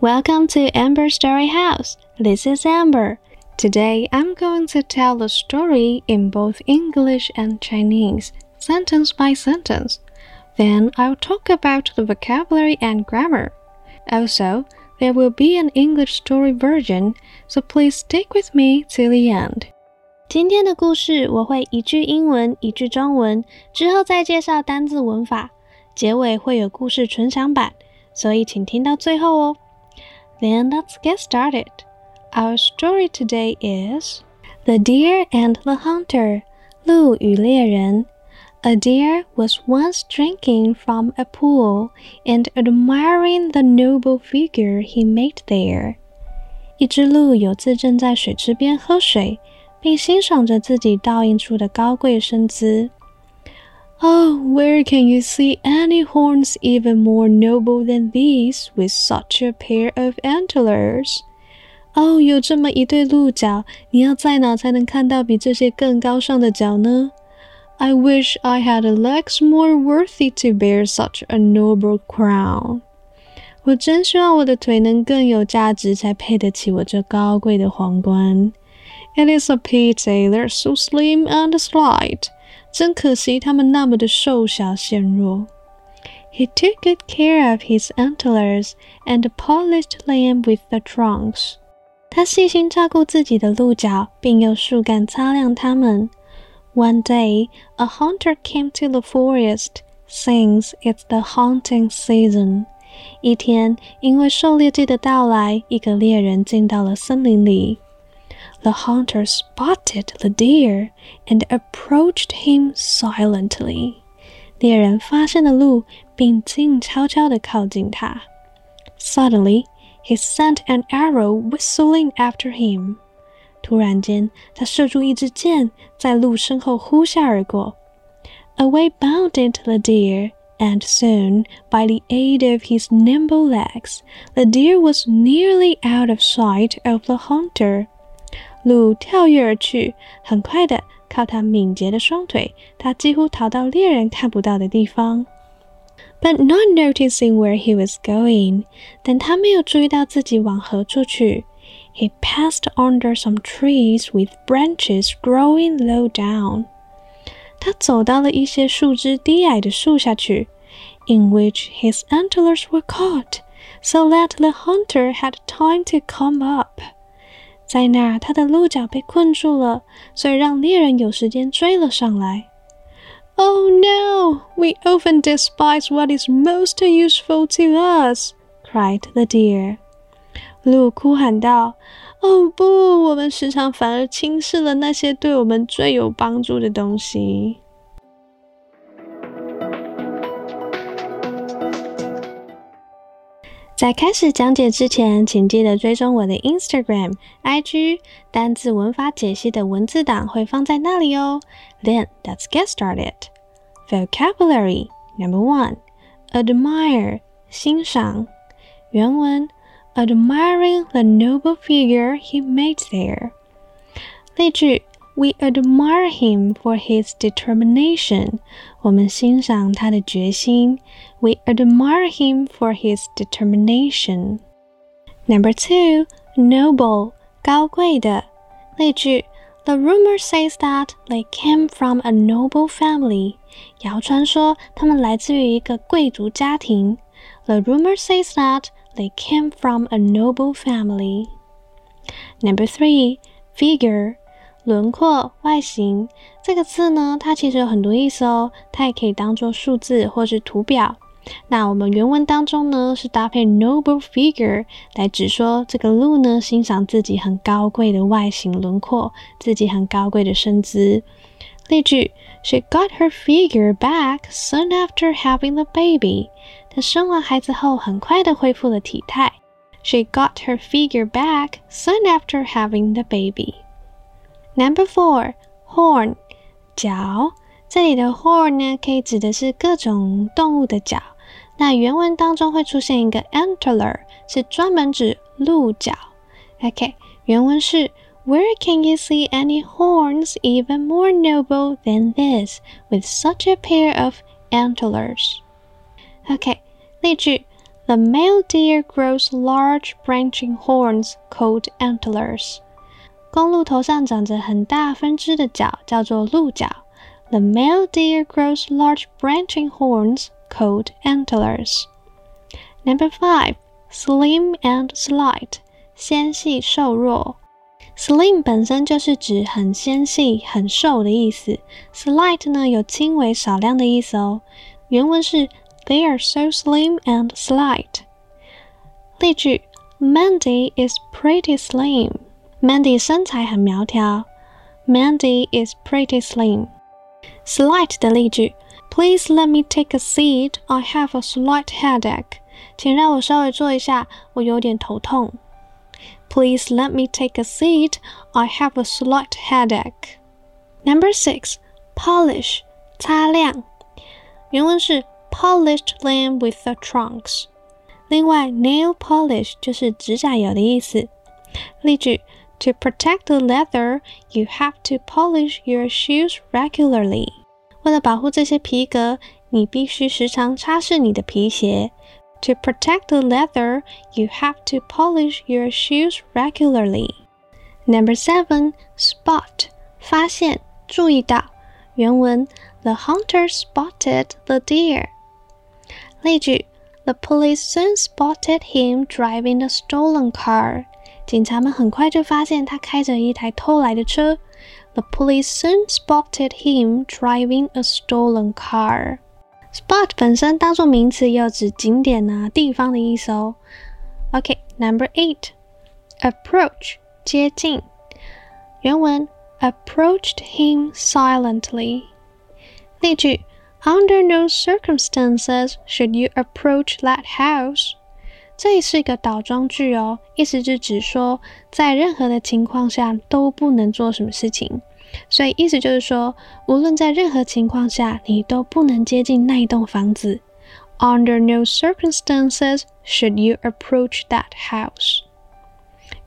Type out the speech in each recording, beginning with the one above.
Welcome to Amber Story House. This is Amber. Today I'm going to tell the story in both English and Chinese, sentence by sentence. Then I'll talk about the vocabulary and grammar. Also, there will be an English story version, so please stick with me till the end. 今天的故事我会一句英文，一句中文，之后再介绍单字文法，结尾会有故事纯享版，所以请听到最后哦。 Then let's get started. Our story today is The Deer and the Hunter. 鹿与猎人 a deer was once drinking from a pool and admiring the noble figure he made there. 一只鹿有次正在水池边喝水，并欣赏着自己倒映出的高贵身姿。 Oh, where can you see any horns even more noble than these with such a pair of antlers? 哦，有这么一对鹿角，你要在哪才能看到比这些更高尚的角呢？I wish I had legs more worthy to bear such a noble crown. 我真希望我的腿能更有价值，才配得起我这高贵的皇冠。It is a pity they're so slim and slight. 真可惜，他们那么的瘦小纤弱。He took good care of his antlers and polished them with the trunks. 他细心照顾自己的鹿角，并用树干擦亮它们。one day, a hunter came to the forest, since it's the hunting season. 一天，因为狩猎季的到来，一个猎人进到了森林里。 The hunter spotted the deer and approached him silently. 猎人发现了鹿，并静悄悄地靠近他。Suddenly, he sent an arrow whistling after him. 突然间，他射出一支箭，在鹿身后呼啸而过。Away bounded the deer, and soon, by the aid of his nimble legs, the deer was nearly out of sight of the hunter. 鹿跳跃而去，很快的，靠它敏捷的双腿，它几乎逃到猎人看不到的地方。But not noticing where he was going，但他没有注意到自己往何处去。he passed under some trees with branches growing low down. 他走到了一些树枝低矮的树下去，in which his antlers were caught, so that the hunter had time to come up. 在那儿，他的鹿角被困住了，所以让猎人有时间追了上来。Oh no! We often despise what is most useful to us, cried the deer. 鹿哭喊道：“哦不，我们时常反而轻视了那些对我们最有帮助的东西。”在开始讲解之前，请记得追踪我的 Instagram、IG，单字文法解析的文字档会放在那里哦。Then let's get started. Vocabulary number one: admire，欣赏。原文。admiring the noble figure he made there. 例句 We admire him for his determination. 我们欣赏他的决心。We admire him for his determination. Number two, noble, 高贵的。例句 The rumor says that they came from a noble family. 谣传说他们来自于一个贵族家庭。The rumor says that they came from a noble family. Number three, figure， 轮廓、外形。这个字呢，它其实有很多意思哦。它也可以当做数字或是图表。那我们原文当中呢，是搭配 noble figure 来指说这个鹿呢，欣赏自己很高贵的外形轮廓，自己很高贵的身姿。例句：She got her figure back soon after having the baby. 她生完孩子后，很快的恢复了体态。She got her figure back soon after having the baby. Number four, horn，角。这里的 horn 呢，可以指的是各种动物的角。那原文当中会出现一个 antler，是专门指鹿角。OK，原文是 Where can you see any horns even more noble than this, with such a pair of antlers? OK，例句 The male deer grows large branching horns called antlers. 公鹿头上长着很大分支的角，叫做鹿角。The male deer grows large branching horns called antlers. Number five, slim and slight，纤细瘦弱。Slim 本身就是指很纤细、很瘦的意思。Slight 呢有轻微、少量的意思哦。原文是 They are so slim and slight。例句：Mandy is pretty slim。 Mandy 身材很苗条。Mandy is pretty slim。Slight 的例句：Please let me take a seat. I have a slight headache。请让我稍微坐一下，我有点头痛。Please let me take a seat. I have a slight headache. Number six, polish 擦亮。原文是 polished them with the trunks。另外，nail polish 就是指甲油的意思。例句 ：To protect the leather, you have to polish your shoes regularly。为了保护这些皮革，你必须时常擦拭你的皮鞋。to protect the leather, you have to polish your shoes regularly. Number seven, spot 发现注意到。原文 The hunter spotted the deer. 例句 The police soon spotted him driving a stolen car. 警察们很快就发现他开着一台偷来的车。The police soon spotted him driving a stolen car. Spot 本身当做名词，也有指景点啊、地方的意思哦。OK，Number eight，approach 接近。原文 approached him silently。例句：Under no circumstances should you approach that house。 这里是一个倒装句哦，意思是指说，在任何的情况下都不能做什么事情。所以意思就是说，无论在任何情况下，你都不能接近那一栋房子。Under no circumstances should you approach that house.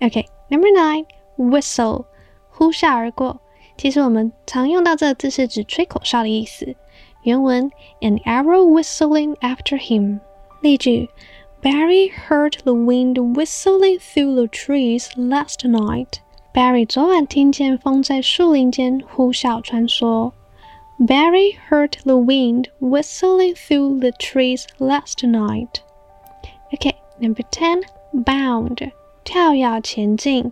OK, number nine, whistle，呼啸而过。其实我们常用到这个字是指吹口哨的意思。原文：An arrow whistling after him。例句 ：Barry heard the wind whistling through the trees last night. Barry 昨晚听见风在树林间呼啸穿梭。Barry heard the wind whistling through the trees last night. Okay, number ten, bound，跳跃前进。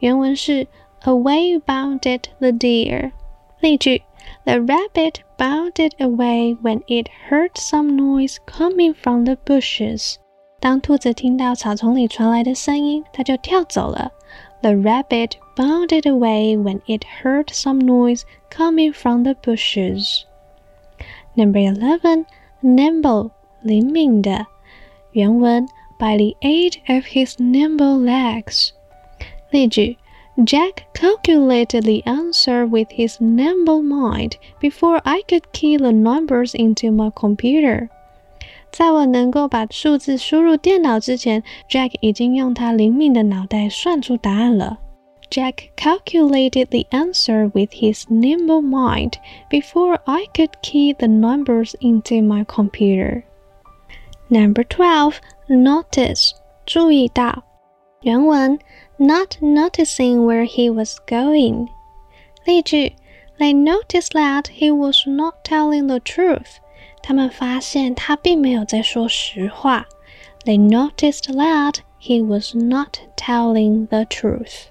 原文是 Away bounded the deer。例句：The rabbit bounded away when it heard some noise coming from the bushes。 当兔子听到草丛里传来的声音，它就跳走了。the rabbit bounded away when it heard some noise coming from the bushes. Number eleven, nimble, 灵敏的。原文 by the aid of his nimble legs. 例句 Jack calculated the answer with his nimble mind before I could key the numbers into my computer. 在我能够把数字输入电脑之前，Jack 已经用他灵敏的脑袋算出答案了。Jack calculated the answer with his nimble mind before I could key the numbers into my computer. Number twelve, notice 注意到。原文 not noticing where he was going。例句 They noticed that he was not telling the truth. 他们发现他并没有在说实话。They noticed that he was not telling the truth.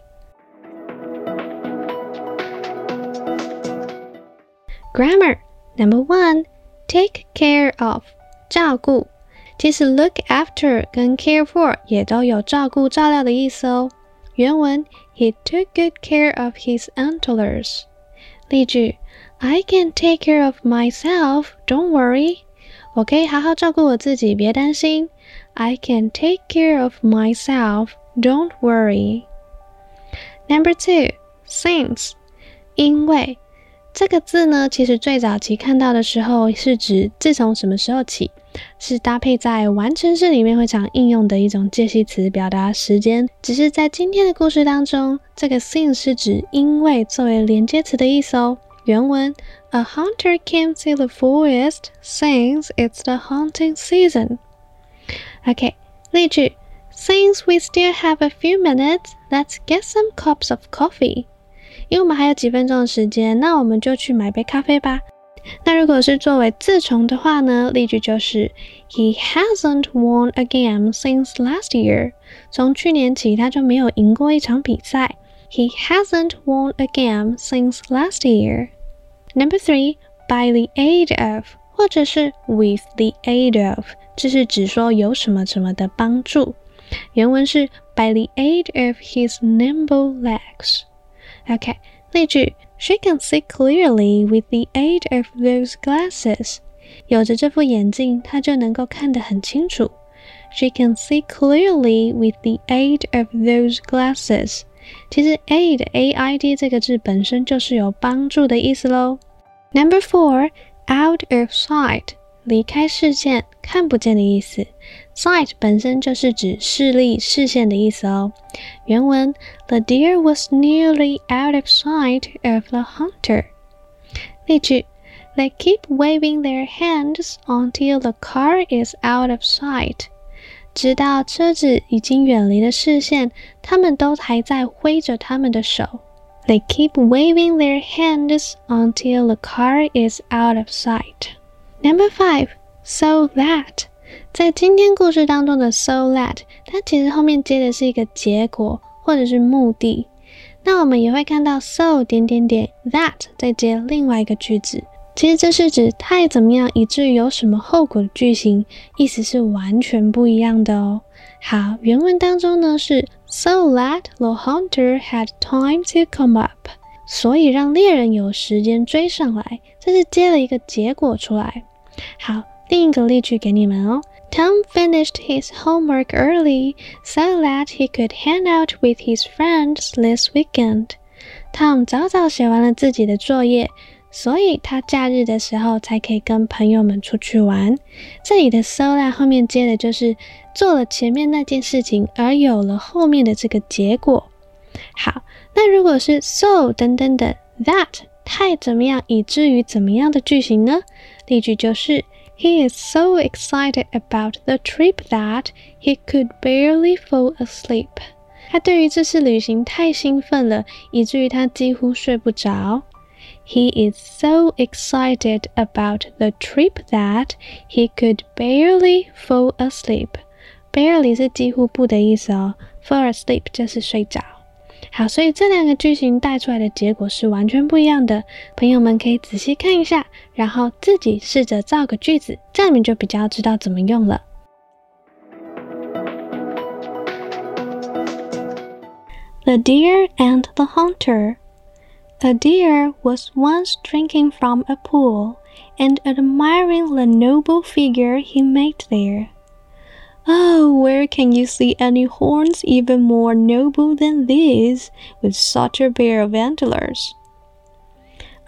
Grammar number one, take care of 照顾。其实 look after 跟 care for 也都有照顾、照料的意思哦。原文 He took good care of his antlers。例句 I can take care of myself, don't worry. 我可以好好照顾我自己，别担心。I can take care of myself, don't worry. Number two, since，因为这个字呢，其实最早期看到的时候是指自从什么时候起，是搭配在完成式里面会常应用的一种介系词，表达时间。只是在今天的故事当中，这个 since 是指因为作为连接词的意思哦。原文：A hunter came to the forest since it's the hunting season. OK，例句：Since we still have a few minutes, let's get some cups of coffee. 因为我们还有几分钟的时间，那我们就去买杯咖啡吧。那如果是作为自从的话呢？例句就是 He hasn't won a game since last year。从去年起，他就没有赢过一场比赛。 He hasn't won a game since last year. Number three, by the aid of，或者是 with the aid of，这是指说有什么什么的帮助。原文是 by the aid of his nimble legs。OK，例句。She can see clearly with the aid of those glasses. 有着这副眼镜，她就能够看得很清楚。She can see clearly with the aid of those glasses. 其实 aid a i d 这个字本身就是有帮助的意思喽。Number four, out of sight. 离开视线、看不见的意思。Sight 本身就是指视力、视线的意思哦。原文：The deer was nearly out of sight of the hunter。例句：They keep waving their hands until the car is out of sight。 直到车子已经远离了视线，他们都还在挥着他们的手。They keep waving their hands until the car is out of sight. Number five, so that. 在今天故事当中的 so that，它其实后面接的是一个结果或者是目的。那我们也会看到 so 点点点 that 再接另外一个句子，其实这是指太怎么样以至于有什么后果的句型，意思是完全不一样的哦。好，原文当中呢是 so that the hunter had time to come up，所以让猎人有时间追上来，这是接了一个结果出来。好。另一个例句给你们哦。Tom finished his homework early so that he could hang out with his friends this weekend. Tom 早早写完了自己的作业，所以他假日的时候才可以跟朋友们出去玩。这里的 so that 后面接的就是做了前面那件事情，而有了后面的这个结果。好，那如果是 so 等等的 that 太怎么样以至于怎么样的句型呢？例句就是。He is so excited about the trip that he could barely fall asleep. 他对于这次旅行太兴奋了，以至于他几乎睡不着。He is so excited about the trip that he could barely fall asleep. Barely 是几乎不的意思哦，fall asleep 就是睡着。好，所以这两个句型带出来的结果是完全不一样的。朋友们可以仔细看一下，然后自己试着造个句子，这样你们就比较知道怎么用了。The deer and the hunter. a deer was once drinking from a pool and admiring the noble figure he made there. Oh, where can you see any horns even more noble than these, with such a pair of antlers?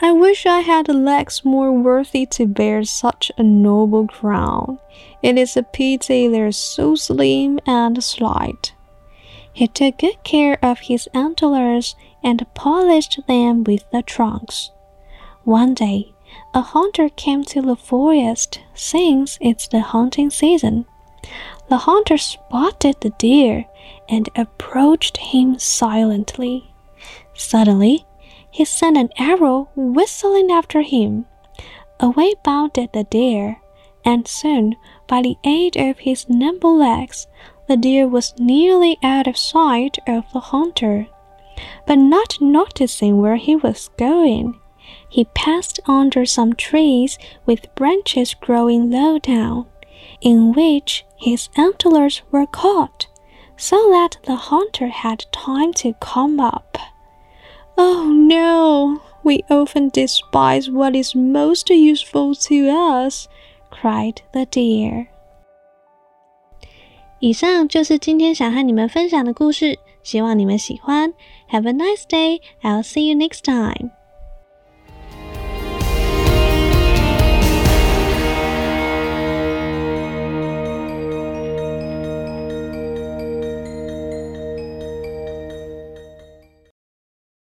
I wish I had legs more worthy to bear such a noble crown. It is a pity they're so slim and slight. He took good care of his antlers and polished them with the trunks. One day, a hunter came to the forest since it's the hunting season. The hunter spotted the deer and approached him silently. Suddenly, he sent an arrow whistling after him. Away bounded the deer, and soon, by the aid of his nimble legs, the deer was nearly out of sight of the hunter But not noticing where he was going, he passed under some trees with branches growing low down in which his antlers were caught, so that the hunter had time to come up. Oh no! We often despise what is most useful to us, cried the deer. 以上就是今天想和你们分享的故事， 希望你们喜欢。Have a nice day. I'll see you next time.